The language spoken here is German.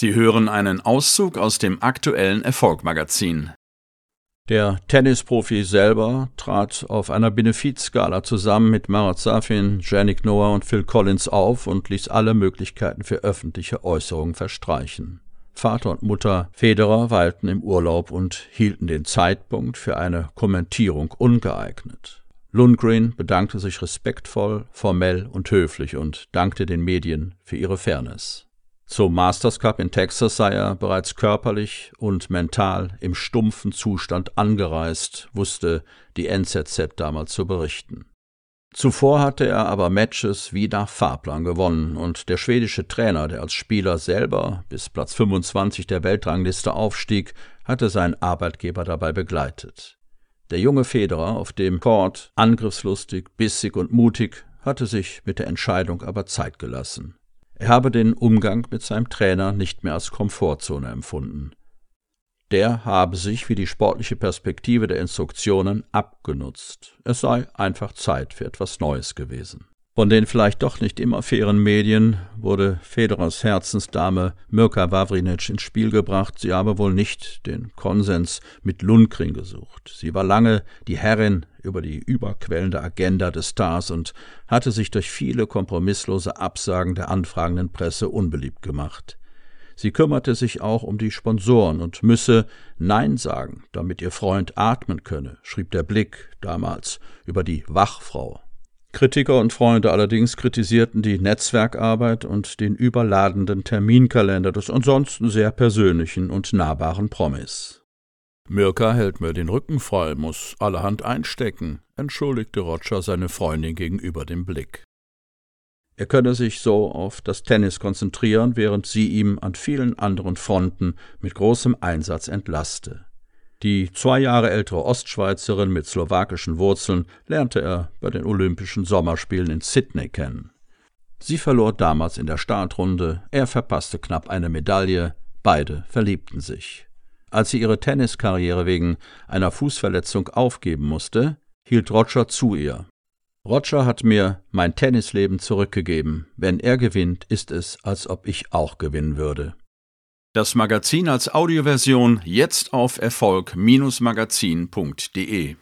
Sie hören einen Auszug aus dem aktuellen Erfolgmagazin. Der Tennisprofi selber trat auf einer Benefizskala zusammen mit Marat Safin, Janik Noah und Phil Collins auf und ließ alle Möglichkeiten für öffentliche Äußerungen verstreichen. Vater und Mutter Federer weilten im Urlaub und hielten den Zeitpunkt für eine Kommentierung ungeeignet. Lundgren bedankte sich respektvoll, formell und höflich und dankte den Medien für ihre Fairness. Zum Masters Cup in Texas sei er bereits körperlich und mental im stumpfen Zustand angereist, wusste die NZZ damals zu berichten. Zuvor hatte er aber Matches wie nach Fahrplan gewonnen und der schwedische Trainer, der als Spieler selber bis Platz 25 der Weltrangliste aufstieg, hatte seinen Arbeitgeber dabei begleitet. Der junge Federer auf dem Court, angriffslustig, bissig und mutig, hatte sich mit der Entscheidung aber Zeit gelassen. Er habe den Umgang mit seinem Trainer nicht mehr als Komfortzone empfunden. Der habe sich wie die sportliche Perspektive der Instruktionen abgenutzt. Es sei einfach Zeit für etwas Neues gewesen. Von den vielleicht doch nicht immer fairen Medien wurde Federers Herzensdame Mirka Wawrinic ins Spiel gebracht. Sie habe wohl nicht den Konsens mit Lundgren gesucht. Sie war lange die Herrin über die überquellende Agenda des Stars und hatte sich durch viele kompromisslose Absagen der anfragenden Presse unbeliebt gemacht. Sie kümmerte sich auch um die Sponsoren und müsse Nein sagen, damit ihr Freund atmen könne, schrieb der Blick damals über die Wachfrau. Kritiker und Freunde allerdings kritisierten die Netzwerkarbeit und den überladenden Terminkalender des ansonsten sehr persönlichen und nahbaren Promis. Mirka hält mir den Rücken frei, muss allerhand einstecken, entschuldigte Roger seine Freundin gegenüber dem Blick. Er könne sich so auf das Tennis konzentrieren, während sie ihm an vielen anderen Fronten mit großem Einsatz entlaste. Die zwei Jahre ältere Ostschweizerin mit slowakischen Wurzeln lernte er bei den Olympischen Sommerspielen in Sydney kennen. Sie verlor damals in der Startrunde, er verpasste knapp eine Medaille, beide verliebten sich. Als sie ihre Tenniskarriere wegen einer Fußverletzung aufgeben musste, hielt Roger zu ihr. Roger hat mir mein Tennisleben zurückgegeben. Wenn er gewinnt, ist es, als ob ich auch gewinnen würde. Das Magazin als Audioversion jetzt auf Erfolg-magazin.de